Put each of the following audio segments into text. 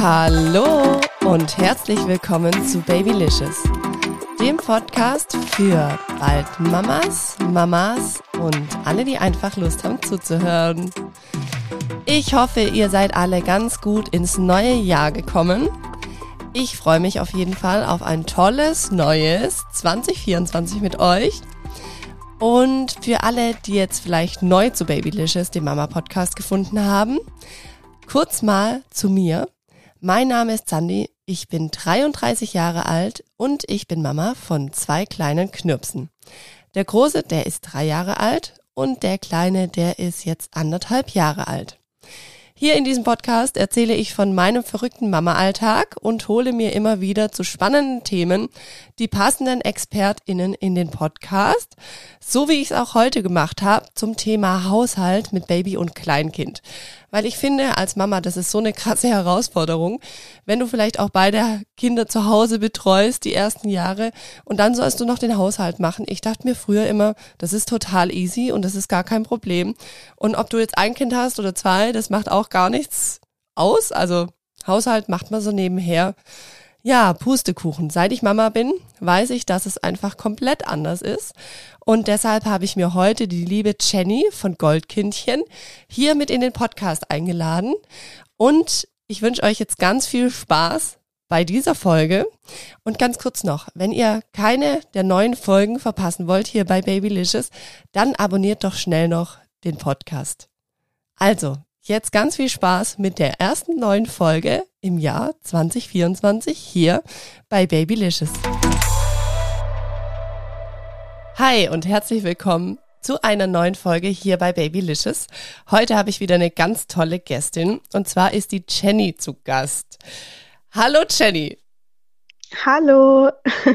Hallo und herzlich willkommen zu Babylicious, dem Podcast für bald Mamas, Mamas und alle, die einfach Lust haben zuzuhören. Ich hoffe, ihr seid alle ganz gut ins neue Jahr gekommen. Ich freue mich auf jeden Fall auf ein tolles neues 2024 mit euch. Und für alle, die jetzt vielleicht neu zu Babylicious, dem Mama-Podcast, gefunden haben, kurz mal zu mir. Mein Name ist Sandy, ich bin 33 Jahre alt und ich bin Mama von zwei kleinen Knirpsen. Der Große, der ist drei Jahre alt und der Kleine, der ist jetzt anderthalb Jahre alt. Hier in diesem Podcast erzähle ich von meinem verrückten Mama-Alltag und hole mir immer wieder zu spannenden Themen die passenden ExpertInnen in den Podcast, so wie ich es auch heute gemacht habe zum Thema Haushalt mit Baby und Kleinkind. Weil ich finde, als Mama, das ist so eine krasse Herausforderung, wenn du vielleicht auch beide Kinder zu Hause betreust, die ersten Jahre, und dann sollst du noch den Haushalt machen. Ich dachte mir früher immer, das ist total easy und das ist gar kein Problem. Und ob du jetzt ein Kind hast oder zwei, das macht auch gar nichts aus. Also Haushalt macht man so nebenher. Ja, Pustekuchen. Seit ich Mama bin, weiß ich, dass es einfach komplett anders ist. Und deshalb habe ich mir heute die liebe Jenny von Goldkindchen hier mit in den Podcast eingeladen. Und ich wünsche euch jetzt ganz viel Spaß bei dieser Folge. Und ganz kurz noch, wenn ihr keine der neuen Folgen verpassen wollt hier bei Babylicious, dann abonniert doch schnell noch den Podcast. Also, jetzt ganz viel Spaß mit der ersten neuen Folge im Jahr 2024 hier bei Babylicious. Hi und herzlich willkommen zu einer neuen Folge hier bei Babylicious. Heute habe ich wieder eine ganz tolle Gästin und zwar ist die Jenny zu Gast. Hallo Jenny. Hallo.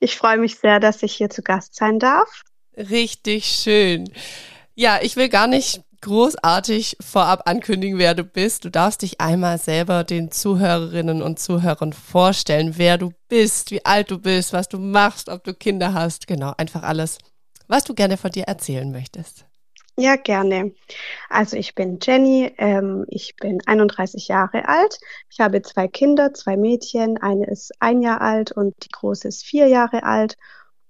Ich freue mich sehr, dass ich hier zu Gast sein darf. Richtig schön. Ja, ich will gar nicht großartig vorab ankündigen, wer du bist. Du darfst dich einmal selber den Zuhörerinnen und Zuhörern vorstellen, wer du bist, wie alt du bist, was du machst, ob du Kinder hast. Genau, einfach alles, was du gerne von dir erzählen möchtest. Ja, gerne. Also ich bin Jenny, ähm, ich bin 31 Jahre alt. Ich habe zwei Kinder, zwei Mädchen. Eine ist ein Jahr alt und die große ist vier Jahre alt.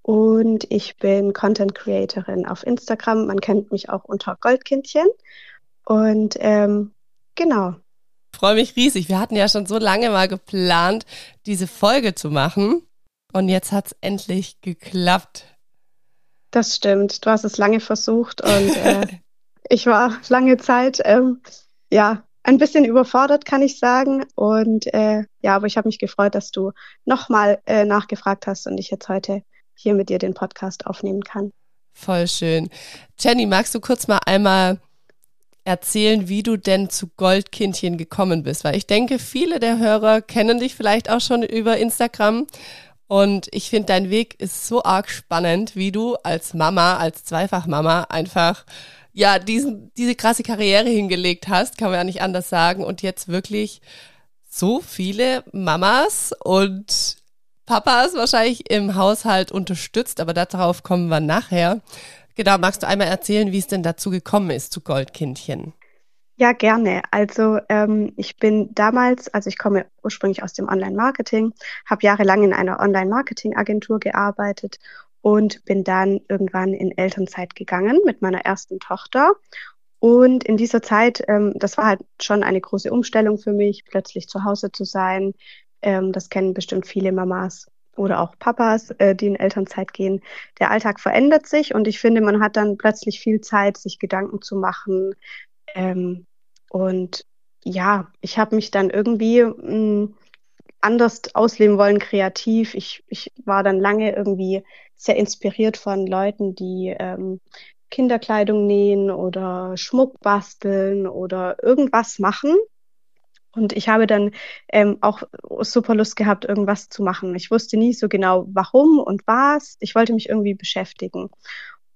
Und ich bin Content Creatorin auf Instagram. Man kennt mich auch unter Goldkindchen. Und ähm, genau. Ich freue mich riesig. Wir hatten ja schon so lange mal geplant, diese Folge zu machen. Und jetzt hat es endlich geklappt. Das stimmt. Du hast es lange versucht und äh, ich war lange Zeit, ähm, ja, ein bisschen überfordert, kann ich sagen. Und äh, ja, aber ich habe mich gefreut, dass du nochmal äh, nachgefragt hast und ich jetzt heute hier mit dir den Podcast aufnehmen kann. Voll schön. Jenny, magst du kurz mal einmal erzählen, wie du denn zu Goldkindchen gekommen bist? Weil ich denke, viele der Hörer kennen dich vielleicht auch schon über Instagram. Und ich finde, dein Weg ist so arg spannend, wie du als Mama, als Zweifachmama einfach, ja, diesen, diese krasse Karriere hingelegt hast, kann man ja nicht anders sagen. Und jetzt wirklich so viele Mamas und Papas wahrscheinlich im Haushalt unterstützt, aber darauf kommen wir nachher. Genau, magst du einmal erzählen, wie es denn dazu gekommen ist zu Goldkindchen? Ja, gerne. Also ähm, ich bin damals, also ich komme ursprünglich aus dem Online-Marketing, habe jahrelang in einer Online-Marketing-Agentur gearbeitet und bin dann irgendwann in Elternzeit gegangen mit meiner ersten Tochter. Und in dieser Zeit, ähm, das war halt schon eine große Umstellung für mich, plötzlich zu Hause zu sein, ähm, das kennen bestimmt viele Mamas oder auch Papas, äh, die in Elternzeit gehen. Der Alltag verändert sich und ich finde, man hat dann plötzlich viel Zeit, sich Gedanken zu machen. Ähm, und ja, ich habe mich dann irgendwie mh, hm, anders ausleben wollen, kreativ. Ich, ich war dann lange irgendwie sehr inspiriert von Leuten, die ähm, Kinderkleidung nähen oder Schmuck basteln oder irgendwas machen. Und ich habe dann ähm, auch super Lust gehabt, irgendwas zu machen. Ich wusste nie so genau, warum und was. Ich wollte mich irgendwie beschäftigen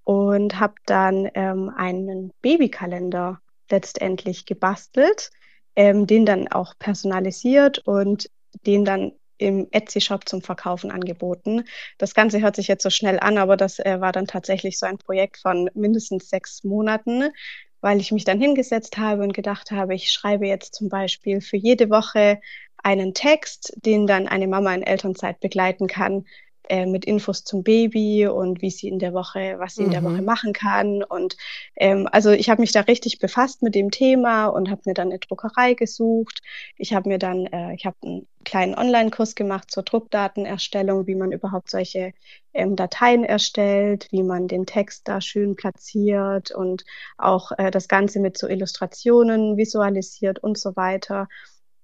und habe dann ähm, einen Babykalender letztendlich gebastelt, ähm, den dann auch personalisiert und den dann im Etsy-Shop zum Verkaufen angeboten. Das Ganze hört sich jetzt so schnell an, aber das äh, war dann tatsächlich so ein Projekt von mindestens sechs Monaten, weil ich mich dann hingesetzt habe und gedacht habe, ich schreibe jetzt zum Beispiel für jede Woche einen Text, den dann eine Mama in Elternzeit begleiten kann, äh, mit Infos zum Baby und wie sie in der Woche, was sie mhm. in der Woche mhm. machen kann. Und ähm, also ich habe mich da richtig befasst mit dem Thema und habe mir dann eine Druckerei gesucht. Ich habe mir dann, äh, ich habe einen kleinen Online-Kurs gemacht zur Druckdatenerstellung, wie man überhaupt solche ähm, Dateien erstellt, wie man den Text da schön platziert und auch äh, das Ganze mit so Illustrationen visualisiert und so weiter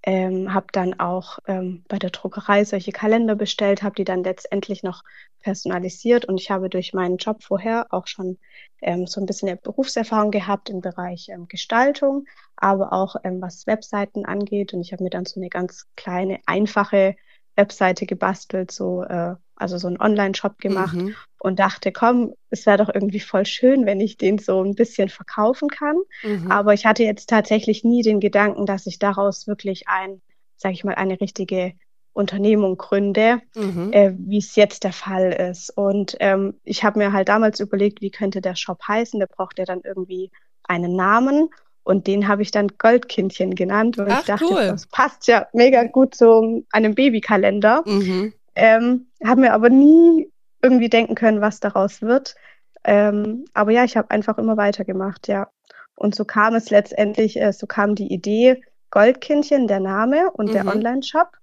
ähm, habe dann auch ähm, bei der Druckerei solche Kalender bestellt, habe die dann letztendlich noch personalisiert und ich habe durch meinen Job vorher auch schon ähm, so ein bisschen Berufserfahrung gehabt im Bereich ähm, Gestaltung, aber auch ähm, was Webseiten angeht und ich habe mir dann so eine ganz kleine, einfache Webseite gebastelt, so äh, also so einen Online-Shop gemacht mhm. und dachte, komm, es wäre doch irgendwie voll schön, wenn ich den so ein bisschen verkaufen kann. Mhm. Aber ich hatte jetzt tatsächlich nie den Gedanken, dass ich daraus wirklich ein, sage ich mal, eine richtige Unternehmung gründe, mhm. äh, wie es jetzt der Fall ist. Und ähm, ich habe mir halt damals überlegt, wie könnte der Shop heißen. Der braucht ja dann irgendwie einen Namen. Und den habe ich dann Goldkindchen genannt, weil Ach, ich dachte, cool. das passt ja mega gut zu einem Babykalender. Mhm. Ähm, habe mir aber nie irgendwie denken können, was daraus wird. Ähm, aber ja, ich habe einfach immer weitergemacht, ja. Und so kam es letztendlich, äh, so kam die Idee Goldkindchen, der Name und mhm. der Online-Shop.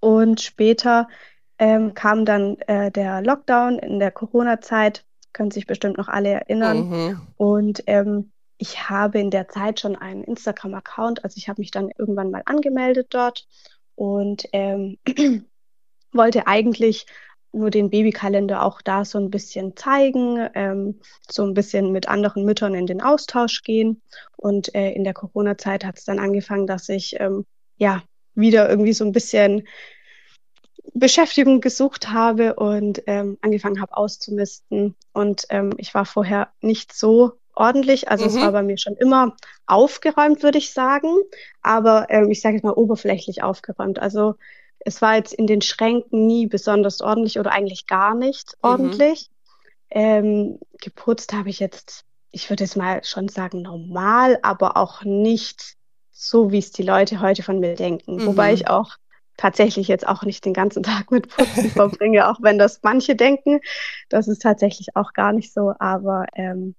Und später ähm, kam dann äh, der Lockdown in der Corona-Zeit, können sich bestimmt noch alle erinnern. Mhm. Und ähm, ich habe in der Zeit schon einen Instagram-Account, also ich habe mich dann irgendwann mal angemeldet dort und ähm, wollte eigentlich nur den Babykalender auch da so ein bisschen zeigen, ähm, so ein bisschen mit anderen Müttern in den Austausch gehen. Und äh, in der Corona-Zeit hat es dann angefangen, dass ich ähm, ja wieder irgendwie so ein bisschen Beschäftigung gesucht habe und ähm, angefangen habe auszumisten. Und ähm, ich war vorher nicht so ordentlich. Also mhm. es war bei mir schon immer aufgeräumt, würde ich sagen. Aber ähm, ich sage jetzt mal oberflächlich aufgeräumt. Also es war jetzt in den Schränken nie besonders ordentlich oder eigentlich gar nicht mhm. ordentlich. Mhm. Ähm, geputzt habe ich jetzt, ich würde jetzt mal schon sagen, normal, aber auch nicht so, wie es die Leute heute von mir denken. Mhm. Wobei ich auch tatsächlich jetzt auch nicht den ganzen Tag mit Putzen verbringe, auch wenn das manche denken. Das ist tatsächlich auch gar nicht so. Aber ähm,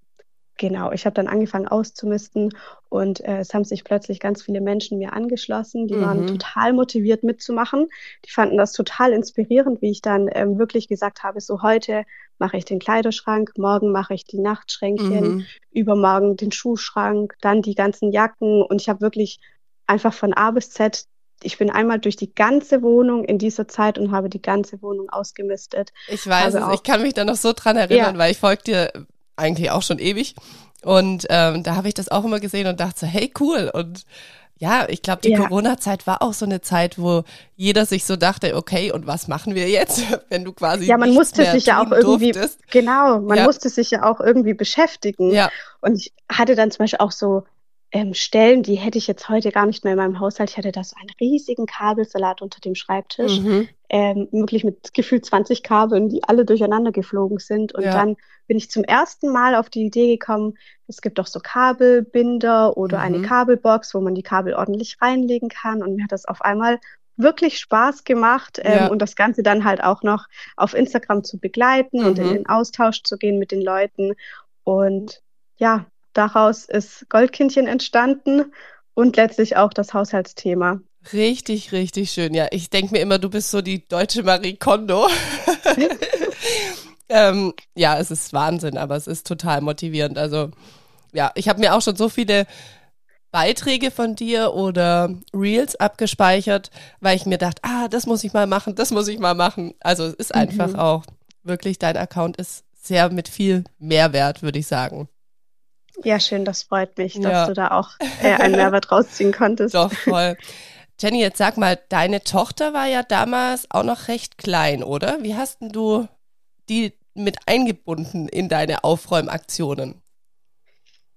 Genau, ich habe dann angefangen auszumisten und äh, es haben sich plötzlich ganz viele Menschen mir angeschlossen, die mhm. waren total motiviert mitzumachen. Die fanden das total inspirierend, wie ich dann ähm, wirklich gesagt habe, so heute mache ich den Kleiderschrank, morgen mache ich die Nachtschränkchen, mhm. übermorgen den Schuhschrank, dann die ganzen Jacken und ich habe wirklich einfach von A bis Z ich bin einmal durch die ganze Wohnung in dieser Zeit und habe die ganze Wohnung ausgemistet. Ich weiß es, ich kann mich da noch so dran erinnern, ja. weil ich folge dir eigentlich auch schon ewig. Und ähm, da habe ich das auch immer gesehen und dachte so, hey, cool. Und ja, ich glaube, die ja. Corona-Zeit war auch so eine Zeit, wo jeder sich so dachte, okay, und was machen wir jetzt, wenn du quasi ja, man musste sich ja auch irgendwie durftest. genau, man ja. musste sich ja auch irgendwie beschäftigen. Ja. Und ich hatte dann zum Beispiel auch so ähm, Stellen, die hätte ich jetzt heute gar nicht mehr in meinem Haushalt. Ich hatte da so einen riesigen Kabelsalat unter dem Schreibtisch, mhm. ähm, wirklich mit gefühlt 20 Kabeln, die alle durcheinander geflogen sind. Und ja. dann bin ich zum ersten Mal auf die Idee gekommen, es gibt doch so Kabelbinder oder mhm. eine Kabelbox, wo man die Kabel ordentlich reinlegen kann. Und mir hat das auf einmal wirklich Spaß gemacht ähm, ja. und das Ganze dann halt auch noch auf Instagram zu begleiten mhm. und in mhm. den Austausch zu gehen mit den Leuten. Und ja, daraus ist Goldkindchen entstanden und letztlich auch das Haushaltsthema. Richtig, richtig schön. Ja, ich denke mir immer, du bist so die deutsche Marie Kondo. ähm, ja, es ist Wahnsinn, aber es ist total motivierend. Also ja, ich habe mir auch schon so viele Beiträge von dir oder Reels abgespeichert, weil ich mir dachte, ah, das muss ich mal machen, das muss ich mal machen. Also es ist einfach mhm. auch wirklich, dein Account ist sehr mit viel Mehrwert, würde ich sagen. Ja, schön, das freut mich, dass ja. du da auch äh, einen Mehrwert rausziehen konntest. Doch, voll. Jenny, jetzt sag mal, deine Tochter war ja damals auch noch recht klein, oder? Wie hast denn du die mit eingebunden in deine Aufräumaktionen?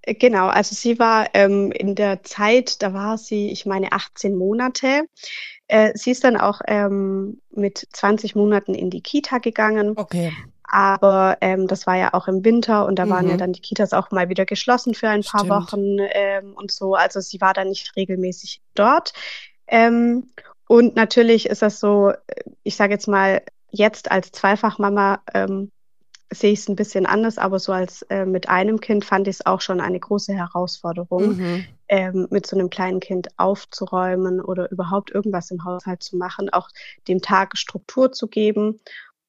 Äh, genau, also sie war ähm, in der Zeit, da war sie, ich meine, 18 Monate. Äh, sie ist dann auch ähm, mit 20 Monaten in die Kita gegangen. Okay. Aber ähm, das war ja auch im Winter und da mhm. waren ja mhm. dann die Kitas auch mal wieder geschlossen für ein paar Stimmt. Wochen ähm, und so. Also sie war dann nicht regelmäßig dort. Ähm, und natürlich ist das so, ich sage jetzt mal, jetzt als Zweifachmama ähm, sehe ich es ein bisschen anders, aber so als äh, mit einem Kind fand ich es auch schon eine große Herausforderung, mhm. ähm, mit so einem kleinen Kind aufzuräumen oder überhaupt irgendwas im Haushalt zu machen, auch dem Tag Struktur zu geben.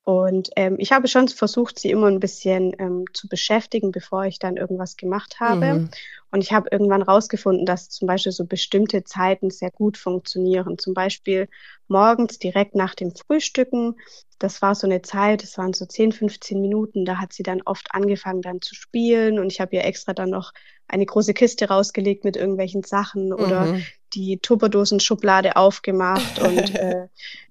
Und ähm, ich habe schon versucht, sie immer ein bisschen ähm, zu beschäftigen, bevor ich dann irgendwas gemacht habe. Mhm. Und ich habe irgendwann rausgefunden, dass zum Beispiel so bestimmte Zeiten sehr gut funktionieren. Zum Beispiel morgens direkt nach dem Frühstücken. Das war so eine Zeit, das waren so 10, 15 Minuten. Da hat sie dann oft angefangen dann zu spielen. Und ich habe ihr extra dann noch eine große Kiste rausgelegt mit irgendwelchen Sachen oder mhm. die Tupperdosenschublade aufgemacht und äh,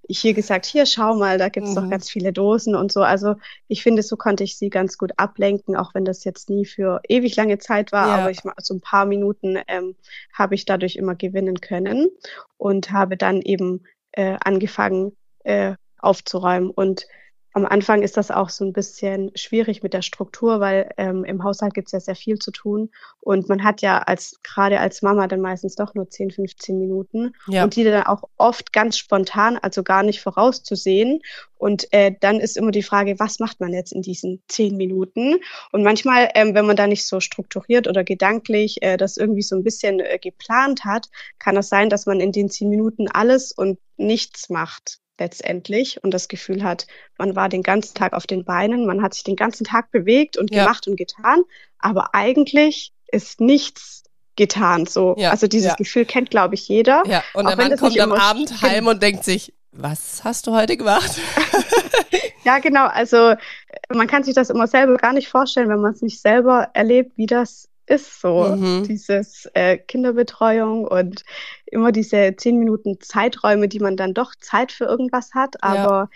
hier gesagt, hier schau mal, da gibt's mhm. doch ganz viele Dosen und so. Also ich finde, so konnte ich sie ganz gut ablenken, auch wenn das jetzt nie für ewig lange Zeit war, ja. aber ich so ein paar Minuten ähm, habe ich dadurch immer gewinnen können und habe dann eben äh, angefangen äh, aufzuräumen und am Anfang ist das auch so ein bisschen schwierig mit der Struktur, weil ähm, im Haushalt gibt es ja sehr viel zu tun und man hat ja als gerade als Mama dann meistens doch nur 10, 15 Minuten ja. und die dann auch oft ganz spontan, also gar nicht vorauszusehen. Und äh, dann ist immer die Frage, was macht man jetzt in diesen 10 Minuten? Und manchmal, ähm, wenn man da nicht so strukturiert oder gedanklich äh, das irgendwie so ein bisschen äh, geplant hat, kann es das sein, dass man in den 10 Minuten alles und nichts macht letztendlich und das Gefühl hat, man war den ganzen Tag auf den Beinen, man hat sich den ganzen Tag bewegt und ja. gemacht und getan, aber eigentlich ist nichts getan. So, ja, also dieses ja. Gefühl kennt, glaube ich, jeder. Ja, und der Mann kommt am Abend heim und denkt sich, was hast du heute gemacht? ja, genau. Also man kann sich das immer selber gar nicht vorstellen, wenn man es nicht selber erlebt, wie das ist so. Mhm. Dieses äh, Kinderbetreuung und immer diese zehn Minuten Zeiträume, die man dann doch Zeit für irgendwas hat. Aber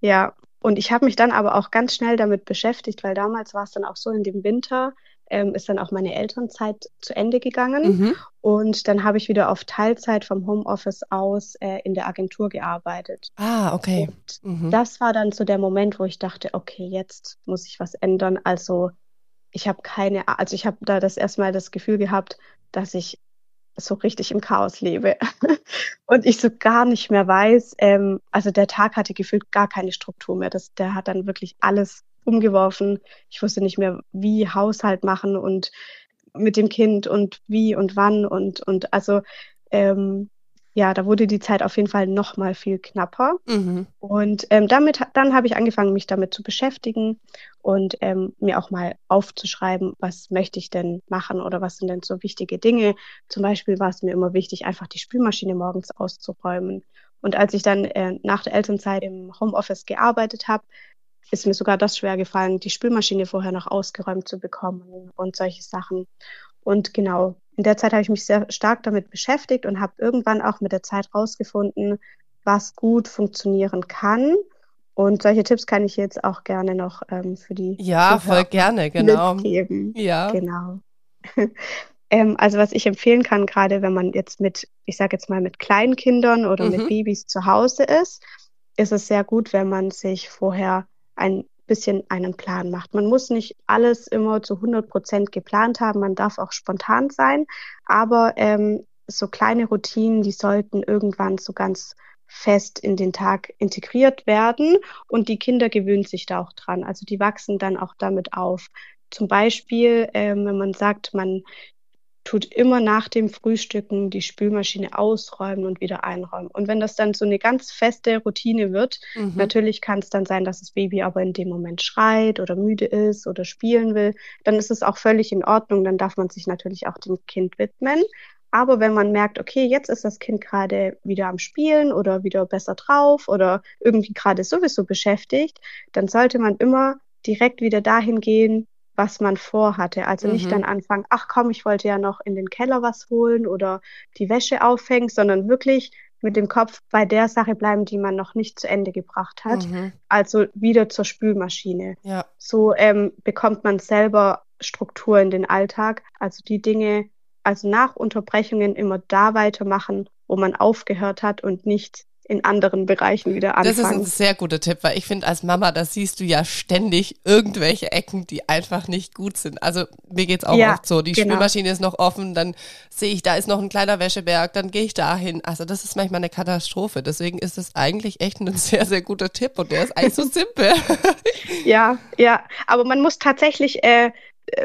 ja, ja. und ich habe mich dann aber auch ganz schnell damit beschäftigt, weil damals war es dann auch so in dem Winter, ähm, ist dann auch meine Elternzeit zu Ende gegangen. Mhm. Und dann habe ich wieder auf Teilzeit vom Homeoffice aus äh, in der Agentur gearbeitet. Ah, okay. Mhm. Das war dann so der Moment, wo ich dachte, okay, jetzt muss ich was ändern. Also ich habe keine, also ich habe da das erstmal das Gefühl gehabt, dass ich so richtig im Chaos lebe und ich so gar nicht mehr weiß. Ähm, also der Tag hatte gefühlt gar keine Struktur mehr. Das, der hat dann wirklich alles umgeworfen. Ich wusste nicht mehr, wie Haushalt machen und mit dem Kind und wie und wann und und also ähm, ja, da wurde die Zeit auf jeden Fall noch mal viel knapper. Mhm. Und ähm, damit, dann habe ich angefangen, mich damit zu beschäftigen und ähm, mir auch mal aufzuschreiben, was möchte ich denn machen oder was sind denn so wichtige Dinge. Zum Beispiel war es mir immer wichtig, einfach die Spülmaschine morgens auszuräumen. Und als ich dann äh, nach der Elternzeit im Homeoffice gearbeitet habe, ist mir sogar das schwer gefallen, die Spülmaschine vorher noch ausgeräumt zu bekommen und solche Sachen. Und genau, in der Zeit habe ich mich sehr stark damit beschäftigt und habe irgendwann auch mit der Zeit rausgefunden, was gut funktionieren kann. Und solche Tipps kann ich jetzt auch gerne noch ähm, für die ja voll gerne genau mitgeben. Ja genau. ähm, also was ich empfehlen kann, gerade wenn man jetzt mit, ich sage jetzt mal mit kleinen Kindern oder mhm. mit Babys zu Hause ist, ist es sehr gut, wenn man sich vorher ein bisschen einen Plan macht. Man muss nicht alles immer zu 100 Prozent geplant haben, man darf auch spontan sein, aber ähm, so kleine Routinen, die sollten irgendwann so ganz fest in den Tag integriert werden und die Kinder gewöhnen sich da auch dran. Also die wachsen dann auch damit auf. Zum Beispiel, ähm, wenn man sagt, man tut immer nach dem Frühstücken die Spülmaschine ausräumen und wieder einräumen. Und wenn das dann so eine ganz feste Routine wird, mhm. natürlich kann es dann sein, dass das Baby aber in dem Moment schreit oder müde ist oder spielen will, dann ist es auch völlig in Ordnung. Dann darf man sich natürlich auch dem Kind widmen. Aber wenn man merkt, okay, jetzt ist das Kind gerade wieder am Spielen oder wieder besser drauf oder irgendwie gerade sowieso beschäftigt, dann sollte man immer direkt wieder dahin gehen, was man vorhatte. Also nicht mhm. dann anfangen, ach komm, ich wollte ja noch in den Keller was holen oder die Wäsche aufhängen, sondern wirklich mit dem Kopf bei der Sache bleiben, die man noch nicht zu Ende gebracht hat. Mhm. Also wieder zur Spülmaschine. Ja. So ähm, bekommt man selber Struktur in den Alltag. Also die Dinge, also nach Unterbrechungen immer da weitermachen, wo man aufgehört hat und nicht in anderen Bereichen wieder anfangen. Das ist ein sehr guter Tipp, weil ich finde, als Mama, da siehst du ja ständig irgendwelche Ecken, die einfach nicht gut sind. Also mir geht's auch ja, oft so. Die genau. Spülmaschine ist noch offen, dann sehe ich, da ist noch ein kleiner Wäscheberg, dann gehe ich dahin. Also das ist manchmal eine Katastrophe. Deswegen ist es eigentlich echt ein sehr, sehr guter Tipp und der ist eigentlich so simpel. ja, ja. Aber man muss tatsächlich äh,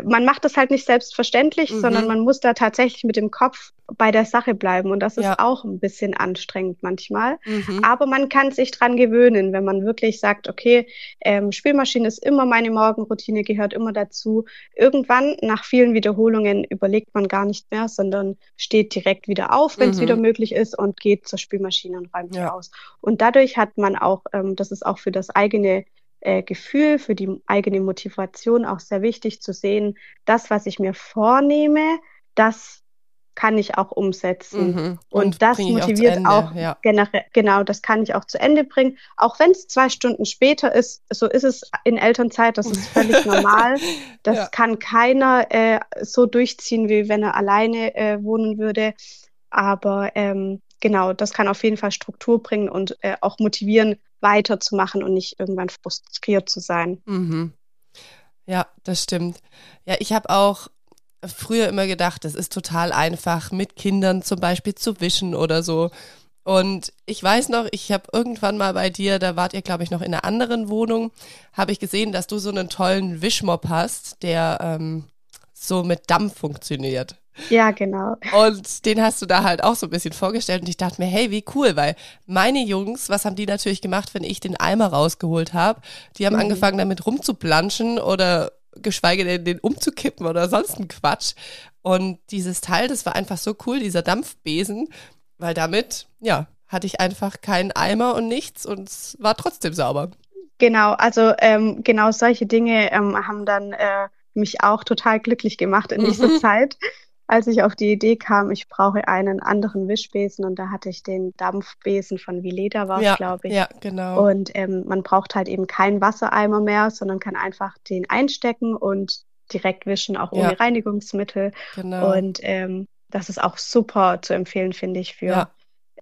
man macht das halt nicht selbstverständlich, mhm. sondern man muss da tatsächlich mit dem Kopf bei der Sache bleiben. Und das ist ja. auch ein bisschen anstrengend manchmal. Mhm. Aber man kann sich dran gewöhnen, wenn man wirklich sagt, okay, ähm, Spielmaschine ist immer meine Morgenroutine, gehört immer dazu. Irgendwann, nach vielen Wiederholungen, überlegt man gar nicht mehr, sondern steht direkt wieder auf, wenn es mhm. wieder möglich ist und geht zur Spielmaschine und räumt ja. aus. Und dadurch hat man auch, ähm, das ist auch für das eigene äh, Gefühl, für die eigene Motivation auch sehr wichtig zu sehen, das, was ich mir vornehme, das kann ich auch umsetzen. Mhm. Und, und, das motiviert auch, auch ja. generell, genau, das kann ich auch zu Ende bringen. Auch wenn es zwei Stunden später ist, so ist es in Elternzeit, das ist völlig normal. Das ja. kann keiner äh, so durchziehen, wie wenn er alleine äh, wohnen würde. Aber ähm, genau, das kann auf jeden Fall Struktur bringen und äh, auch motivieren, weiterzumachen und nicht irgendwann frustriert zu sein. Mhm. Ja, das stimmt. Ja, ich habe auch früher immer gedacht, es ist total einfach, mit Kindern zum Beispiel zu wischen oder so. Und ich weiß noch, ich habe irgendwann mal bei dir, da wart ihr, glaube ich, noch in einer anderen Wohnung, habe ich gesehen, dass du so einen tollen Wischmopp hast, der ähm, so mit Dampf funktioniert. Ja, genau. Und den hast du da halt auch so ein bisschen vorgestellt und ich dachte mir, hey, wie cool, weil meine Jungs, was haben die natürlich gemacht, wenn ich den Eimer rausgeholt habe? Die haben mhm. angefangen damit rumzuplanschen oder geschweige denn den umzukippen oder sonst ein Quatsch. Und dieses Teil, das war einfach so cool, dieser Dampfbesen, weil damit, ja, hatte ich einfach keinen Eimer und nichts und es war trotzdem sauber. Genau, also ähm, genau solche Dinge ähm, haben dann äh, mich auch total glücklich gemacht in dieser mhm. Zeit als ich auf die Idee kam, ich brauche einen anderen Wischbesen und da hatte ich den Dampfbesen von Vileda war ja, glaube ich. Ja, genau. Und ähm, man braucht halt eben keinen Wassereimer mehr, sondern kann einfach den einstecken und direkt wischen, auch ohne ja. Reinigungsmittel. Genau. Und ähm, das ist auch super zu empfehlen, finde ich, für ja.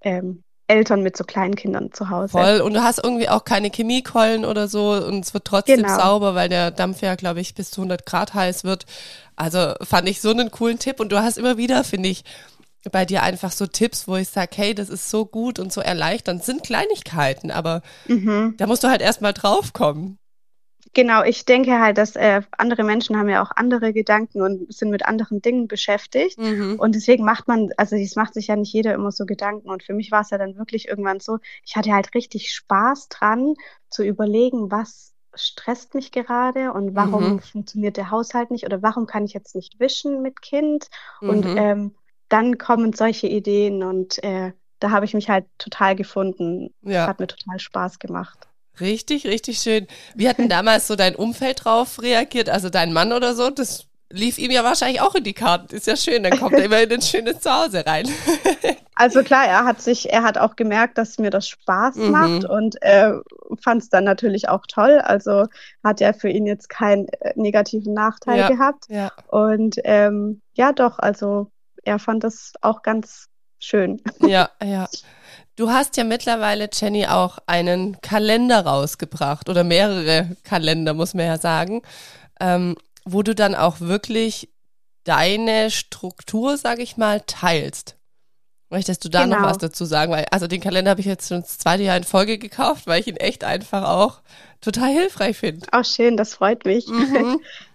ähm, Eltern mit so kleinen Kindern zu Hause. Voll. Und du hast irgendwie auch keine Chemiekeulen oder so und es wird trotzdem genau. sauber, weil der Dampf ja, glaube ich, bis zu 100 Grad heiß wird. Also fand ich so einen coolen Tipp und du hast immer wieder, finde ich, bei dir einfach so Tipps, wo ich sage, hey, das ist so gut und so erleichternd. Das sind Kleinigkeiten, aber mhm. da musst du halt erstmal draufkommen. Genau, ich denke halt, dass äh, andere Menschen haben ja auch andere Gedanken und sind mit anderen Dingen beschäftigt. Mhm. Und deswegen macht man, also das macht sich ja nicht jeder immer so Gedanken. Und für mich war es ja dann wirklich irgendwann so, ich hatte halt richtig Spaß dran, zu überlegen, was stresst mich gerade und warum mhm. funktioniert der Haushalt nicht oder warum kann ich jetzt nicht wischen mit Kind. Mhm. Und ähm, dann kommen solche Ideen und äh, da habe ich mich halt total gefunden. Ja. Hat mir total Spaß gemacht. Richtig, richtig schön. Wie hat denn damals so dein Umfeld drauf reagiert? Also dein Mann oder so? Das lief ihm ja wahrscheinlich auch in die Karten. Ist ja schön, dann kommt er immer in ein schönes Zuhause rein. also klar, er hat sich, er hat auch gemerkt, dass mir das Spaß mhm. macht und er fand es dann natürlich auch toll. Also hat er für ihn jetzt keinen äh, negativen Nachteil ja, gehabt. Ja. Und ähm, ja, doch, also er fand das auch ganz schön. Ja, ja. Du hast ja mittlerweile, Jenny, auch einen Kalender rausgebracht oder mehrere Kalender, muss man ja sagen, ähm, wo du dann auch wirklich deine Struktur, sag ich mal, teilst. Möchtest du da genau. noch was dazu sagen? Weil, also den Kalender habe ich jetzt schon das zweite Jahr in Folge gekauft, weil ich ihn echt einfach auch total hilfreich finde. Auch schön, das freut mich. Mhm.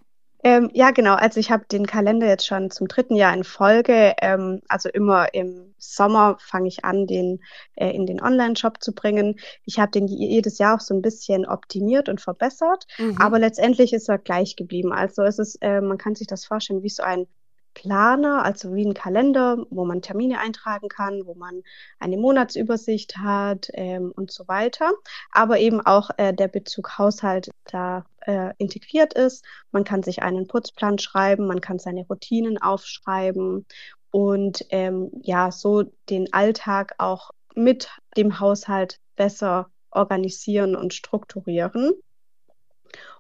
Ähm, ja, genau. Also ich habe den Kalender jetzt schon zum dritten Jahr in Folge. Ähm, also immer im Sommer fange ich an, den äh, in den Online-Shop zu bringen. Ich habe den jedes Jahr auch so ein bisschen optimiert und verbessert, mhm. aber letztendlich ist er gleich geblieben. Also es ist, äh, man kann sich das vorstellen wie so ein Planer, also wie ein Kalender, wo man Termine eintragen kann, wo man eine Monatsübersicht hat ähm, und so weiter. Aber eben auch äh, der Bezug Haushalt da äh, integriert ist. Man kann sich einen Putzplan schreiben, man kann seine Routinen aufschreiben und ähm, ja, so den Alltag auch mit dem Haushalt besser organisieren und strukturieren.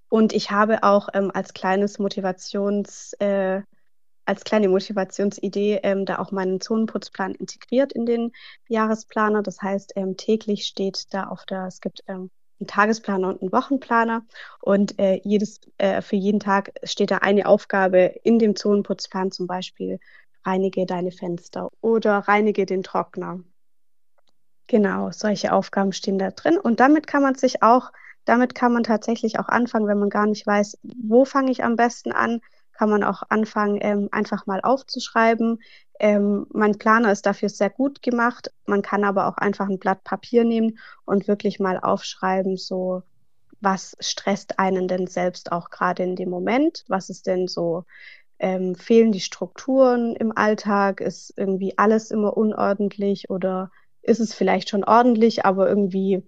Und ich habe auch ähm, als kleines Motivations äh, als kleine Motivationsidee ähm, da auch meinen Zonenputzplan integriert in den Jahresplaner. Das heißt, ähm, täglich steht da auf der, es gibt ähm, einen Tagesplaner und einen Wochenplaner. Und äh, jedes, äh, für jeden Tag steht da eine Aufgabe in dem Zonenputzplan, zum Beispiel reinige deine Fenster oder reinige den Trockner. Genau, solche Aufgaben stehen da drin. Und damit kann man sich auch, damit kann man tatsächlich auch anfangen, wenn man gar nicht weiß, wo fange ich am besten an, kann man auch anfangen, ähm, einfach mal aufzuschreiben. Ähm, mein Planer ist dafür sehr gut gemacht. Man kann aber auch einfach ein Blatt Papier nehmen und wirklich mal aufschreiben, so was stresst einen denn selbst auch gerade in dem Moment? Was ist denn so, ähm, fehlen die Strukturen im Alltag? Ist irgendwie alles immer unordentlich oder ist es vielleicht schon ordentlich, aber irgendwie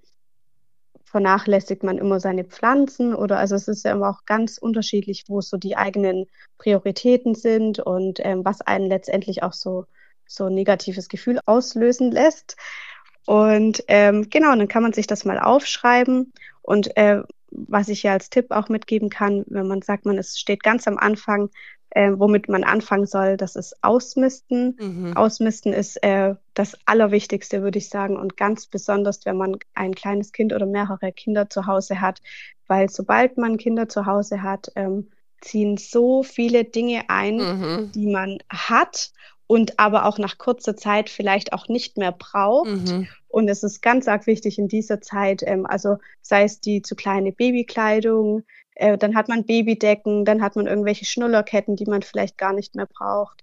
vernachlässigt man immer seine Pflanzen oder also es ist ja immer auch ganz unterschiedlich, wo so die eigenen Prioritäten sind und ähm, was einen letztendlich auch so so ein negatives Gefühl auslösen lässt. Und ähm, genau, dann kann man sich das mal aufschreiben und äh, was ich ja als Tipp auch mitgeben kann, wenn man sagt, man es steht ganz am Anfang, äh, womit man anfangen soll, das ist Ausmisten. Mhm. Ausmisten ist äh, das Allerwichtigste, würde ich sagen, und ganz besonders, wenn man ein kleines Kind oder mehrere Kinder zu Hause hat, weil sobald man Kinder zu Hause hat, ähm, ziehen so viele Dinge ein, mhm. die man hat und aber auch nach kurzer Zeit vielleicht auch nicht mehr braucht. Mhm. Und es ist ganz arg wichtig in dieser Zeit, ähm, also sei es die zu kleine Babykleidung, äh, dann hat man Babydecken, dann hat man irgendwelche Schnullerketten, die man vielleicht gar nicht mehr braucht.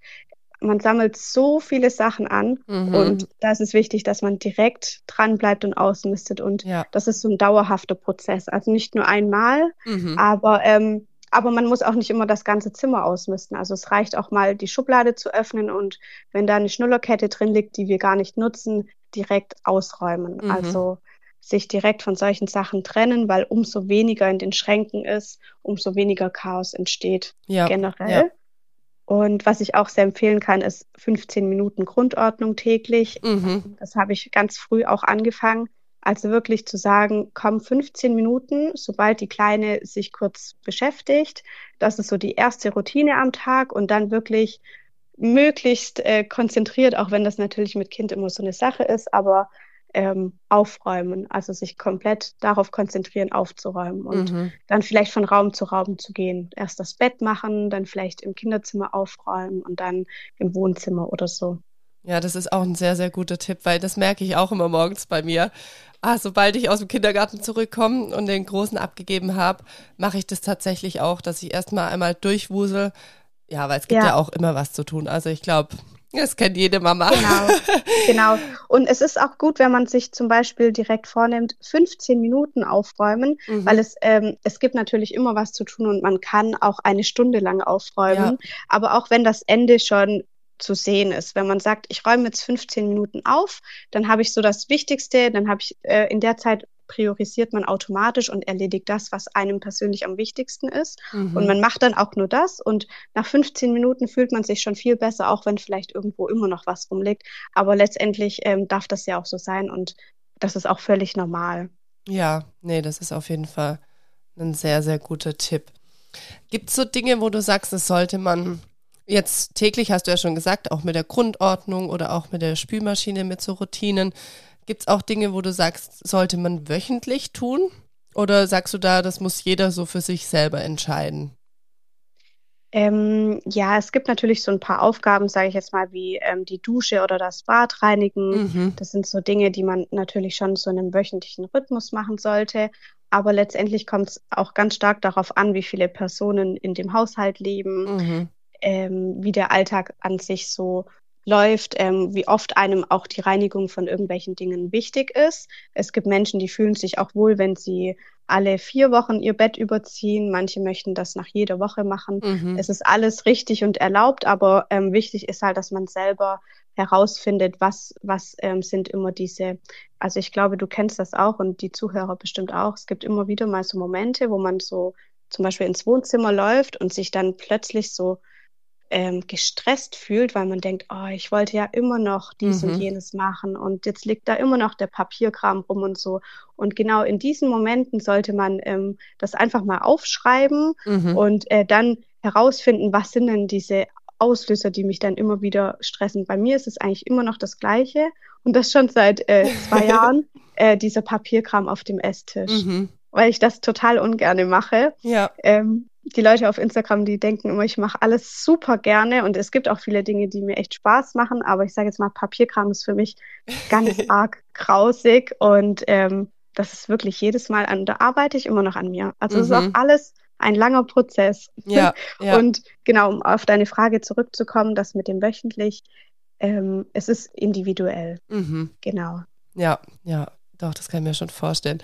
Man sammelt so viele Sachen an mhm. und da ist es wichtig, dass man direkt dran bleibt und ausmistet. Und ja. das ist so ein dauerhafter Prozess. Also nicht nur einmal, mhm. aber ähm, aber man muss auch nicht immer das ganze Zimmer ausmisten. Also es reicht auch mal, die Schublade zu öffnen und wenn da eine Schnullerkette drin liegt, die wir gar nicht nutzen, direkt ausräumen. Mhm. Also sich direkt von solchen Sachen trennen, weil umso weniger in den Schränken ist, umso weniger Chaos entsteht ja, generell. Ja. Und was ich auch sehr empfehlen kann, ist 15 Minuten Grundordnung täglich. Mhm. Das habe ich ganz früh auch angefangen. Also wirklich zu sagen, komm 15 Minuten, sobald die Kleine sich kurz beschäftigt. Das ist so die erste Routine am Tag und dann wirklich möglichst äh, konzentriert, auch wenn das natürlich mit Kind immer so eine Sache ist, aber ähm, aufräumen, also sich komplett darauf konzentrieren, aufzuräumen und mhm. dann vielleicht von Raum zu Raum zu gehen. Erst das Bett machen, dann vielleicht im Kinderzimmer aufräumen und dann im Wohnzimmer oder so. Ja, das ist auch ein sehr, sehr guter Tipp, weil das merke ich auch immer morgens bei mir. Ah, sobald ich aus dem Kindergarten zurückkomme und den Großen abgegeben habe, mache ich das tatsächlich auch, dass ich erstmal einmal durchwusel. Ja, weil es gibt ja. ja auch immer was zu tun. Also ich glaube, das kennt jede Mama. Genau, genau. Und es ist auch gut, wenn man sich zum Beispiel direkt vornimmt, 15 Minuten aufräumen, mhm. weil es, ähm, es gibt natürlich immer was zu tun und man kann auch eine Stunde lang aufräumen. Ja. Aber auch wenn das Ende schon zu sehen ist. Wenn man sagt, ich räume jetzt 15 Minuten auf, dann habe ich so das Wichtigste, dann habe ich äh, in der Zeit priorisiert man automatisch und erledigt das, was einem persönlich am wichtigsten ist. Mhm. Und man macht dann auch nur das. Und nach 15 Minuten fühlt man sich schon viel besser, auch wenn vielleicht irgendwo immer noch was rumliegt. Aber letztendlich ähm, darf das ja auch so sein und das ist auch völlig normal. Ja, nee, das ist auf jeden Fall ein sehr, sehr guter Tipp. Gibt es so Dinge, wo du sagst, das sollte man Jetzt täglich hast du ja schon gesagt, auch mit der Grundordnung oder auch mit der Spülmaschine, mit so Routinen. Gibt es auch Dinge, wo du sagst, sollte man wöchentlich tun? Oder sagst du da, das muss jeder so für sich selber entscheiden? Ähm, ja, es gibt natürlich so ein paar Aufgaben, sage ich jetzt mal, wie ähm, die Dusche oder das Bad reinigen. Mhm. Das sind so Dinge, die man natürlich schon so in einem wöchentlichen Rhythmus machen sollte. Aber letztendlich kommt es auch ganz stark darauf an, wie viele Personen in dem Haushalt leben, mhm ähm, wie der Alltag an sich so läuft, ähm, wie oft einem auch die Reinigung von irgendwelchen Dingen wichtig ist. Es gibt Menschen, die fühlen sich auch wohl, wenn sie alle vier Wochen ihr Bett überziehen. Manche möchten das nach jeder Woche machen. Mhm. Es ist alles richtig und erlaubt, aber ähm, wichtig ist halt, dass man selber herausfindet, was, was ähm, sind immer diese, also ich glaube, du kennst das auch und die Zuhörer bestimmt auch. Es gibt immer wieder mal so Momente, wo man so zum Beispiel ins Wohnzimmer läuft und sich dann plötzlich so ähm, gestresst fühlt, weil man denkt, oh, ich wollte ja immer noch dies mhm. und jenes machen und jetzt liegt da immer noch der Papierkram rum und so. Und genau in diesen Momenten sollte man ähm, das einfach mal aufschreiben mhm. und äh, dann herausfinden, was sind denn diese Auslöser, die mich dann immer wieder stressen. Bei mir ist es eigentlich immer noch das Gleiche und das schon seit äh, zwei Jahren, äh, dieser Papierkram auf dem Esstisch, mhm. Weil ich das total ungerne mache. Ja. Ähm, die Leute auf Instagram, die denken immer, ich mache alles super gerne und es gibt auch viele Dinge, die mir echt Spaß machen, aber ich sage jetzt mal, Papierkram ist für mich ganz arg grausig und ähm, das ist wirklich jedes Mal an, da arbeite ich immer noch an mir. Also es mhm. ist auch alles ein langer Prozess. Ja, ja. Und genau, um auf deine Frage zurückzukommen, das mit dem wöchentlich, ähm, es ist individuell. Mhm. Genau. Ja, ja, doch, das kann ich mir schon vorstellen.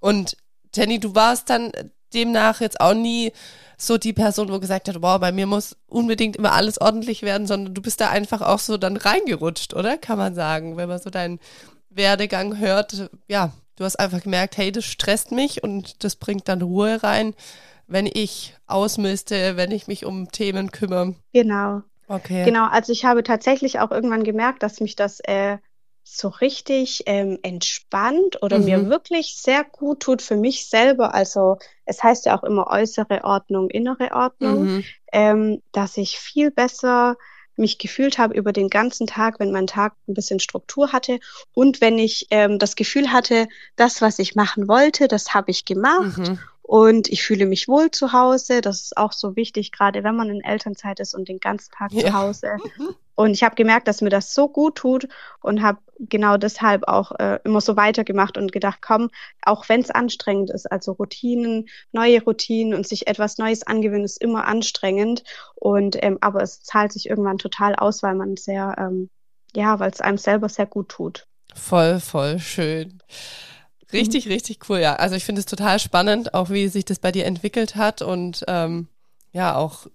Und Jenny, du warst dann demnach jetzt auch nie so die Person, wo gesagt hat, wow, bei mir muss unbedingt immer alles ordentlich werden, sondern du bist da einfach auch so dann reingerutscht, oder? Kann man sagen, wenn man so deinen Werdegang hört. Ja, du hast einfach gemerkt, hey, das stresst mich und das bringt dann Ruhe rein, wenn ich ausmüsste, wenn ich mich um Themen kümmere. Genau. Okay. Genau, also ich habe tatsächlich auch irgendwann gemerkt, dass mich das äh, so richtig ähm, entspannt oder mhm. mir wirklich sehr gut tut für mich selber. Also es heißt ja auch immer äußere Ordnung, innere Ordnung, mhm. ähm, dass ich viel besser mich gefühlt habe über den ganzen Tag, wenn mein Tag ein bisschen Struktur hatte und wenn ich ähm, das Gefühl hatte, das, was ich machen wollte, das habe ich gemacht. Mhm und ich fühle mich wohl zu Hause. Das ist auch so wichtig, gerade wenn man in Elternzeit ist und den ganzen Tag ja. zu Hause. Und ich habe gemerkt, dass mir das so gut tut und habe genau deshalb auch äh, immer so weitergemacht und gedacht, komm, auch wenn es anstrengend ist, also Routinen, neue Routinen und sich etwas Neues angewöhnen, ist immer anstrengend. Und ähm, aber es zahlt sich irgendwann total aus, weil man sehr, ähm, ja, weil es einem selber sehr gut tut. Voll, voll schön. Richtig, mhm. richtig cool, ja. Also ich finde es total spannend, auch wie sich das bei dir entwickelt hat und ähm, ja, auch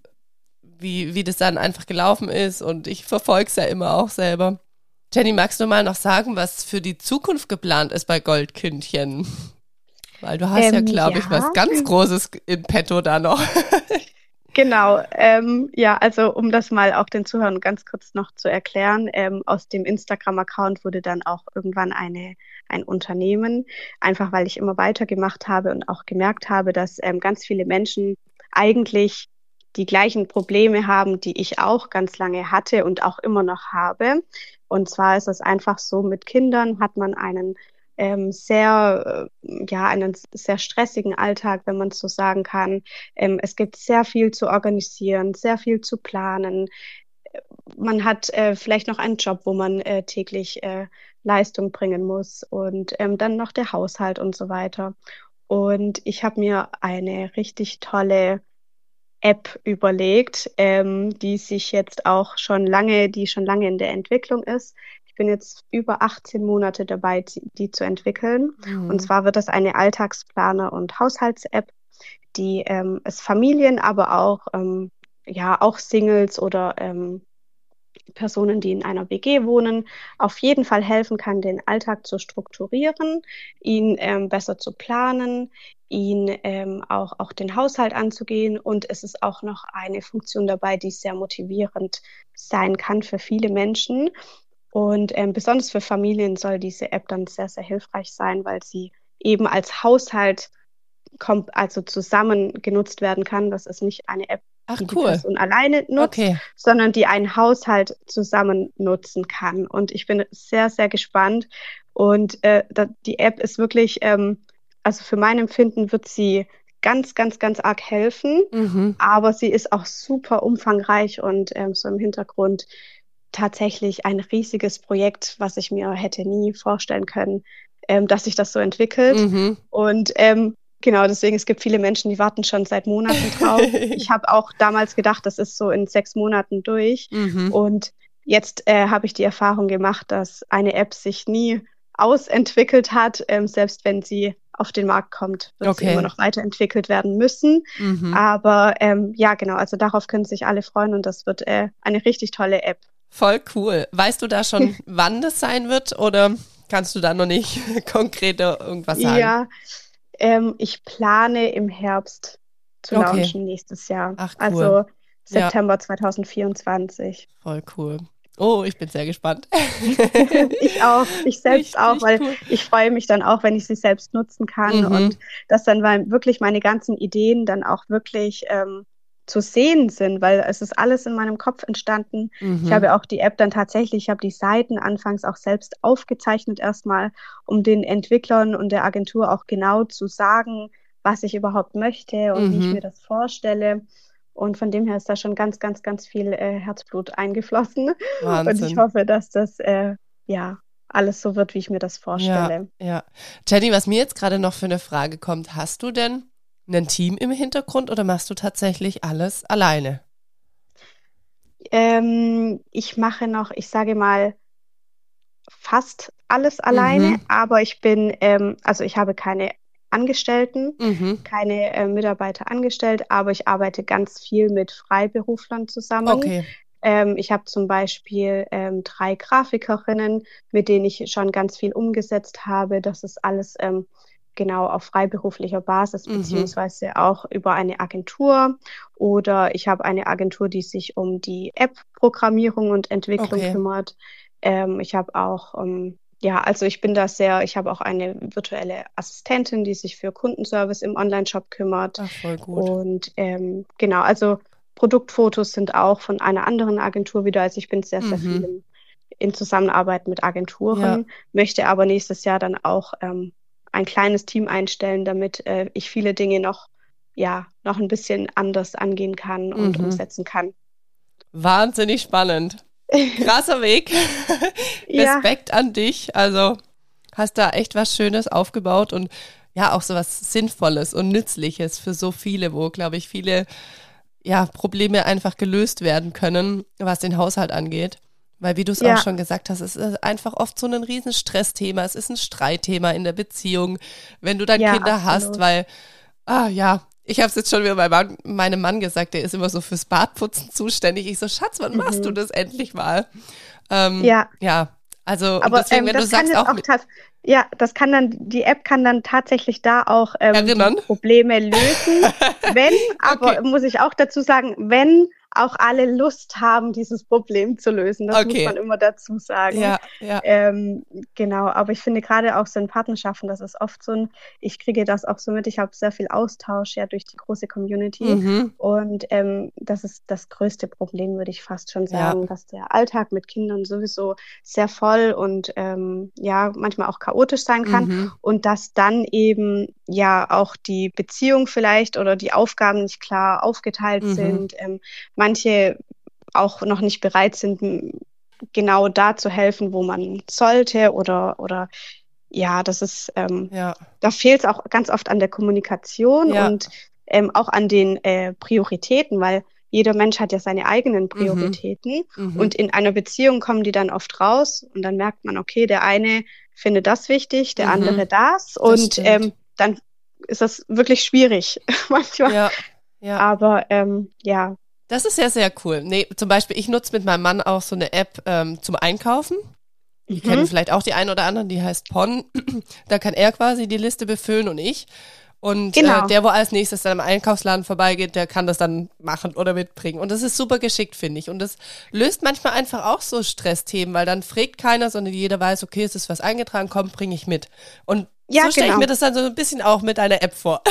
wie, wie das dann einfach gelaufen ist und ich verfolge es ja immer auch selber. Jenny, magst du mal noch sagen, was für die Zukunft geplant ist bei Goldkindchen? Weil du hast ähm, ja, glaube ja. ich, was ganz Großes in petto da noch. Genau, ähm, ja, also um das mal auch den Zuhörern ganz kurz noch zu erklären, ähm, aus dem Instagram-Account wurde dann auch irgendwann eine, ein Unternehmen, einfach weil ich immer weitergemacht habe und auch gemerkt habe, dass ähm, ganz viele Menschen eigentlich die gleichen Probleme haben, die ich auch ganz lange hatte und auch immer noch habe. Und zwar ist es einfach so, mit Kindern hat man einen ähm, sehr, äh, ja, einen sehr stressigen Alltag, wenn man es so sagen kann. Ähm, es gibt sehr viel zu organisieren, sehr viel zu planen. Man hat äh, vielleicht noch einen Job, wo man äh, täglich äh, Leistung bringen muss und ähm, dann noch der Haushalt und so weiter. Und ich habe mir eine richtig tolle App überlegt, ähm, die sich jetzt auch schon lange, die schon lange in der Entwicklung ist bin jetzt über 18 Monate dabei, die zu entwickeln. Mhm. Und zwar wird das eine Alltagsplaner- und Haushalts-App, die ähm, es Familien, aber auch, ähm, ja, auch Singles oder ähm, Personen, die in einer WG wohnen, auf jeden Fall helfen kann, den Alltag zu strukturieren, ihn ähm, besser zu planen, ihn ähm, auch, auch den Haushalt anzugehen. Und es ist auch noch eine Funktion dabei, die sehr motivierend sein kann für viele Menschen. Und ähm, besonders für Familien soll diese App dann sehr, sehr hilfreich sein, weil sie eben als Haushalt kommt, also zusammen genutzt werden kann. Das ist nicht eine App, Ach, die cool. die Person alleine nutzt, okay. sondern die einen Haushalt zusammen nutzen kann. Und ich bin sehr, sehr gespannt. Und äh, die App ist wirklich, ähm, also für mein Empfinden wird sie ganz, ganz, ganz arg helfen. Mhm. Aber sie ist auch super umfangreich und ähm, so im Hintergrund tatsächlich ein riesiges Projekt, was ich mir hätte nie vorstellen können, ähm, dass sich das so entwickelt. Mhm. Und ähm, genau, deswegen, es gibt viele Menschen, die warten schon seit Monaten drauf. ich habe auch damals gedacht, das ist so in sechs Monaten durch. Mhm. Und jetzt äh, habe ich die Erfahrung gemacht, dass eine App sich nie ausentwickelt hat, ähm, selbst wenn sie auf den Markt kommt, wird okay. sie immer noch weiterentwickelt werden müssen. Mhm. Aber ähm, ja, genau, also darauf können sich alle freuen und das wird äh, eine richtig tolle App. Voll cool. Weißt du da schon, wann das sein wird oder kannst du da noch nicht konkreter irgendwas sagen? Ja, ähm, ich plane im Herbst zu okay. launchen nächstes Jahr. Ach, cool. Also September ja. 2024. Voll cool. Oh, ich bin sehr gespannt. ich auch, ich selbst Richtig auch, weil cool. ich freue mich dann auch, wenn ich sie selbst nutzen kann mhm. und dass dann wirklich meine ganzen Ideen dann auch wirklich ähm, zu sehen sind, weil es ist alles in meinem Kopf entstanden. Mhm. Ich habe auch die App dann tatsächlich, ich habe die Seiten anfangs auch selbst aufgezeichnet erstmal, um den Entwicklern und der Agentur auch genau zu sagen, was ich überhaupt möchte und mhm. wie ich mhm. mir das vorstelle. Und von dem her ist da schon ganz, ganz, ganz viel äh, Herzblut eingeflossen. Wahnsinn. Und ich hoffe, dass das äh, ja alles so wird, wie ich mir das vorstelle. Ja, ja. Jenny, was mir jetzt gerade noch für eine Frage kommt, hast du denn ein Team im Hintergrund oder machst du tatsächlich alles alleine? Ähm, ich mache noch, ich sage mal, fast alles alleine, mhm. aber ich bin, ähm, also ich habe keine Angestellten, mhm. keine äh, Mitarbeiter angestellt, aber ich arbeite ganz viel mit Freiberuflern zusammen. Okay. Ähm, ich habe zum Beispiel ähm, drei Grafikerinnen, mit denen ich schon ganz viel umgesetzt habe. Das ist alles ähm, genau auf freiberuflicher Basis, mhm. beziehungsweise auch über eine Agentur. Oder ich habe eine Agentur, die sich um die App-Programmierung und Entwicklung okay. kümmert. Ähm, ich habe auch ähm, ja, also ich bin da sehr, ich habe auch eine virtuelle Assistentin, die sich für Kundenservice im Online-Shop kümmert. Ach, voll gut. Und ähm, genau, also Produktfotos sind auch von einer anderen Agentur wieder. Also ich bin sehr, sehr mhm. viel in, in, Zusammenarbeit mit Agenturen, ja. möchte aber nächstes Jahr dann auch ähm, ein kleines Team einstellen, damit äh, ich viele Dinge noch, ja, noch ein bisschen anders angehen kann und mhm. umsetzen kann. Wahnsinnig spannend. Krasser Weg. Respekt ja. an dich. Also hast da echt was Schönes aufgebaut und ja, auch so was Sinnvolles und Nützliches für so viele, wo, glaube ich, viele ja, Probleme einfach gelöst werden können, was den Haushalt angeht. Weil, wie du es ja. auch schon gesagt hast, es ist einfach oft so ein riesen Stressthema. Es ist ein Streitthema in der Beziehung, wenn du dann ja, Kinder absolut. hast, weil, ah ja, ich habe es jetzt schon wieder bei Mann, meinem Mann gesagt, der ist immer so fürs Badputzen zuständig. Ich so, Schatz, wann mhm. machst du das endlich mal? Ähm, ja. Ja, also Aber, deswegen, ähm, wenn du sagst auch, auch ja, das kann dann, die App kann dann tatsächlich da auch ähm, Probleme lösen. wenn, aber okay. muss ich auch dazu sagen, wenn auch alle Lust haben, dieses Problem zu lösen. Das okay. muss man immer dazu sagen. Ja, ja. Ähm, genau, aber ich finde gerade auch so in Partnerschaften, das ist oft so ein, ich kriege das auch so mit, ich habe sehr viel Austausch ja durch die große Community mhm. und ähm, das ist das größte Problem, würde ich fast schon sagen, ja. dass der Alltag mit Kindern sowieso sehr voll und ähm, ja, manchmal auch chaotisch sein kann mhm. und dass dann eben ja auch die Beziehung vielleicht oder die Aufgaben nicht klar aufgeteilt mhm. sind. Ähm, manche auch noch nicht bereit sind, genau da zu helfen, wo man sollte oder oder ja, das ist ähm, ja. da fehlt es auch ganz oft an der Kommunikation ja. und ähm, auch an den äh, Prioritäten, weil jeder Mensch hat ja seine eigenen mhm. Prioritäten mhm. und in einer Beziehung kommen die dann oft raus und dann merkt man, okay, der eine findet das wichtig, der mhm. andere das, das und ähm, dann ist das wirklich schwierig manchmal. Ja, ja. Aber ähm, ja, das ist ja sehr cool. Nee, zum Beispiel, ich nutze mit meinem Mann auch so eine App ähm, zum Einkaufen. Die mhm. kennen vielleicht auch die einen oder anderen, die heißt PON. da kann er quasi die Liste befüllen und ich. Und äh, genau. äh, der, wo als nächstes dann im Einkaufsladen vorbeigeht, der kann das dann machen oder mitbringen. Und das ist super geschickt, finde ich. Und das löst manchmal einfach auch so Stressthemen, weil dann fragt keiner, sondern jeder weiß, okay, es ist was eingetragen, komm, bringe ich mit. Und ja, so stelle genau. ich mir das dann so ein bisschen auch mit einer App vor.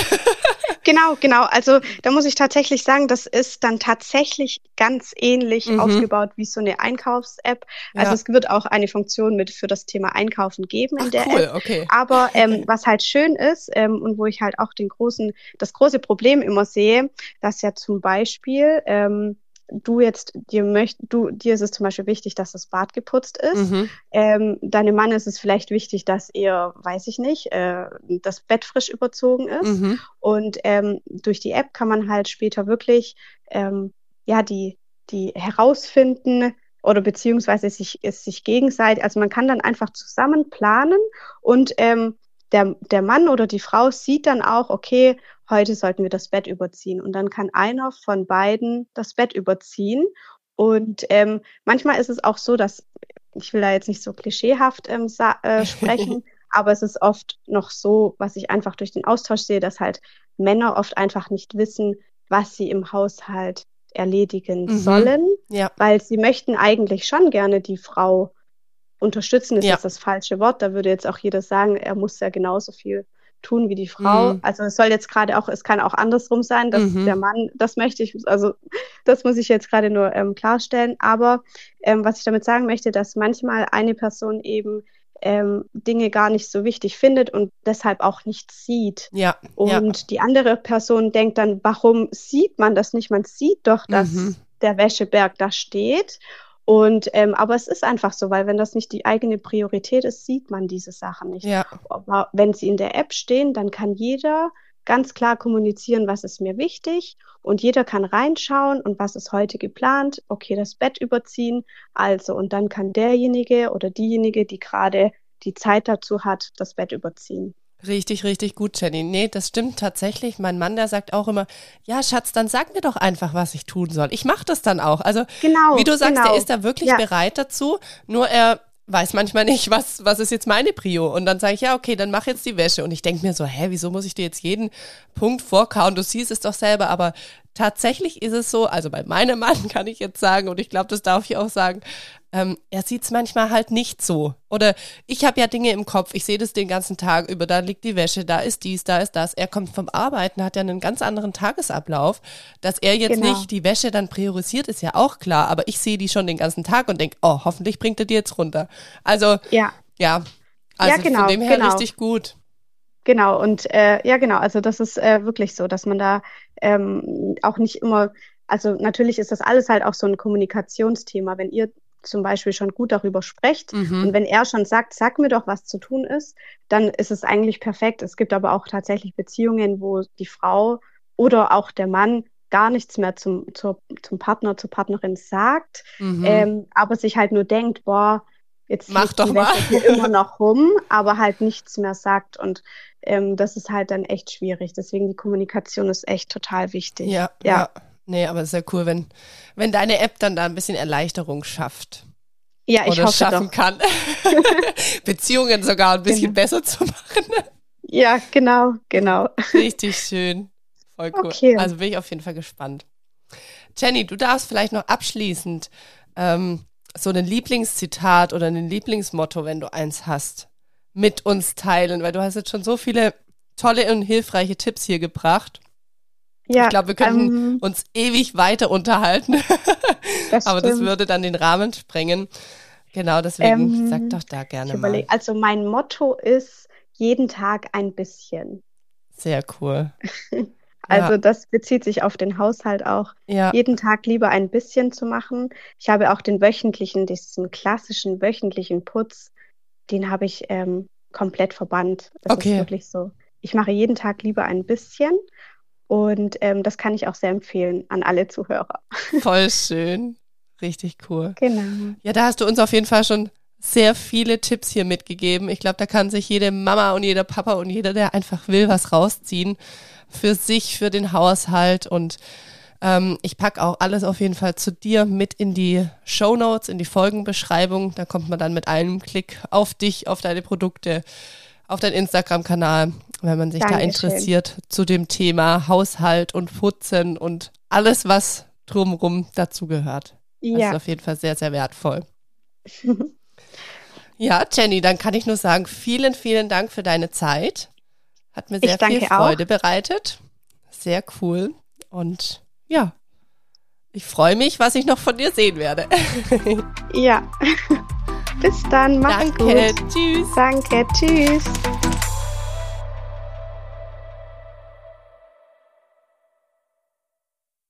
Genau, genau. Also da muss ich tatsächlich sagen, das ist dann tatsächlich ganz ähnlich mhm. aufgebaut wie so eine Einkaufs-App. Also ja. es wird auch eine Funktion mit für das Thema Einkaufen geben in Ach, der cool, App. Okay. Aber ähm, was halt schön ist ähm, und wo ich halt auch den großen, das große Problem immer sehe, dass ja zum Beispiel ähm, du jetzt dir möcht, du dir ist es zum Beispiel wichtig, dass das Bad geputzt ist. Mhm. Ähm, deinem Mann ist es vielleicht wichtig, dass er, weiß ich nicht, äh, das Bett frisch überzogen ist. Mhm. Und ähm, durch die App kann man halt später wirklich ähm, ja die die herausfinden oder beziehungsweise sich es sich gegenseitig. Also man kann dann einfach zusammen planen und ähm, der, der Mann oder die Frau sieht dann auch, okay, heute sollten wir das Bett überziehen. Und dann kann einer von beiden das Bett überziehen. Und ähm, manchmal ist es auch so, dass, ich will da jetzt nicht so klischeehaft ähm, äh, sprechen, aber es ist oft noch so, was ich einfach durch den Austausch sehe, dass halt Männer oft einfach nicht wissen, was sie im Haushalt erledigen mhm. sollen, ja. weil sie möchten eigentlich schon gerne die Frau unterstützen, ist ja. jetzt das falsche Wort. Da würde jetzt auch jeder sagen, er muss ja genauso viel tun wie die Frau. Mhm. Also es soll jetzt gerade auch, es kann auch andersrum sein, dass mhm. der Mann, das möchte ich, also das muss ich jetzt gerade nur ähm, klarstellen. Aber ähm, was ich damit sagen möchte, dass manchmal eine Person eben ähm, Dinge gar nicht so wichtig findet und deshalb auch nicht sieht. Ja. Und ja. die andere Person denkt dann, warum sieht man das nicht? Man sieht doch, dass mhm. der Wäscheberg da steht. Und ähm, aber es ist einfach so, weil wenn das nicht die eigene Priorität ist, sieht man diese Sachen nicht. Ja. Aber wenn sie in der App stehen, dann kann jeder ganz klar kommunizieren, was ist mir wichtig und jeder kann reinschauen und was ist heute geplant. Okay, das Bett überziehen. Also und dann kann derjenige oder diejenige, die gerade die Zeit dazu hat, das Bett überziehen. Richtig, richtig gut, Jenny. Nee, das stimmt tatsächlich. Mein Mann, der sagt auch immer, ja, Schatz, dann sag mir doch einfach, was ich tun soll. Ich mache das dann auch. Also, genau, wie du sagst, genau. er ist da wirklich ja. bereit dazu. Nur er weiß manchmal nicht, was, was ist jetzt meine Prio. Und dann sage ich, ja, okay, dann mach jetzt die Wäsche. Und ich denke mir so, hä, wieso muss ich dir jetzt jeden Punkt vorkauen? Du siehst es doch selber. Aber tatsächlich ist es so, also bei meinem Mann kann ich jetzt sagen, und ich glaube, das darf ich auch sagen, ähm, er sieht es manchmal halt nicht so. Oder ich habe ja Dinge im Kopf, ich sehe das den ganzen Tag über, da liegt die Wäsche, da ist dies, da ist das. Er kommt vom Arbeiten, hat ja einen ganz anderen Tagesablauf. Dass er jetzt genau. nicht die Wäsche dann priorisiert, ist ja auch klar, aber ich sehe die schon den ganzen Tag und denke, oh, hoffentlich bringt er die jetzt runter. Also, ja, ja also ja, genau, von dem her genau. richtig gut. Genau, und äh, ja, genau, also das ist äh, wirklich so, dass man da ähm, auch nicht immer, also natürlich ist das alles halt auch so ein Kommunikationsthema. Wenn ihr zum Beispiel schon gut darüber sprecht mhm. und wenn er schon sagt, sag mir doch, was zu tun ist, dann ist es eigentlich perfekt. Es gibt aber auch tatsächlich Beziehungen, wo die Frau oder auch der Mann gar nichts mehr zum, zur, zum Partner, zur Partnerin sagt, mhm. ähm, aber sich halt nur denkt, boah, jetzt mach doch mal hier immer noch rum, aber halt nichts mehr sagt und ähm, das ist halt dann echt schwierig. Deswegen die Kommunikation ist echt total wichtig. Ja, ja. ja. Nee, aber es ist ja cool, wenn, wenn deine App dann da ein bisschen Erleichterung schafft. Ja, ich oder hoffe schaffen doch. kann, Beziehungen sogar ein bisschen genau. besser zu machen. Ja, genau, genau. Richtig schön. Voll cool. Okay. Also bin ich auf jeden Fall gespannt. Jenny, du darfst vielleicht noch abschließend ähm, so ein Lieblingszitat oder ein Lieblingsmotto, wenn du eins hast, mit uns teilen, weil du hast jetzt schon so viele tolle und hilfreiche Tipps hier gebracht. Ja, ich glaube, wir könnten ähm, uns ewig weiter unterhalten. Das Aber das würde dann den Rahmen sprengen. Genau, deswegen ähm, sag doch da gerne mal. Also mein Motto ist jeden Tag ein bisschen. Sehr cool. also ja. das bezieht sich auf den Haushalt auch. Ja. Jeden Tag lieber ein bisschen zu machen. Ich habe auch den wöchentlichen, diesen klassischen wöchentlichen Putz, den habe ich ähm, komplett verbannt. Das okay. ist wirklich so. Ich mache jeden Tag lieber ein bisschen und ähm, das kann ich auch sehr empfehlen an alle Zuhörer. Voll schön. Richtig cool. Genau. Ja, da hast du uns auf jeden Fall schon sehr viele Tipps hier mitgegeben. Ich glaube, da kann sich jede Mama und jeder Papa und jeder, der einfach will, was rausziehen. Für sich, für den Haushalt. Und ähm, ich packe auch alles auf jeden Fall zu dir mit in die Show Notes, in die Folgenbeschreibung. Da kommt man dann mit einem Klick auf dich, auf deine Produkte, auf deinen Instagram-Kanal, wenn man sich Dankeschön. da interessiert zu dem Thema Haushalt und Putzen und alles, was drumherum dazugehört. Ja. Das ist auf jeden Fall sehr, sehr wertvoll. ja, Jenny, dann kann ich nur sagen, vielen, vielen Dank für deine Zeit. Hat mir sehr viel Freude auch. bereitet. Sehr cool. Und ja, ich freue mich, was ich noch von dir sehen werde. ja. Bis dann, mach's Danke, gut. tschüss. Danke, tschüss.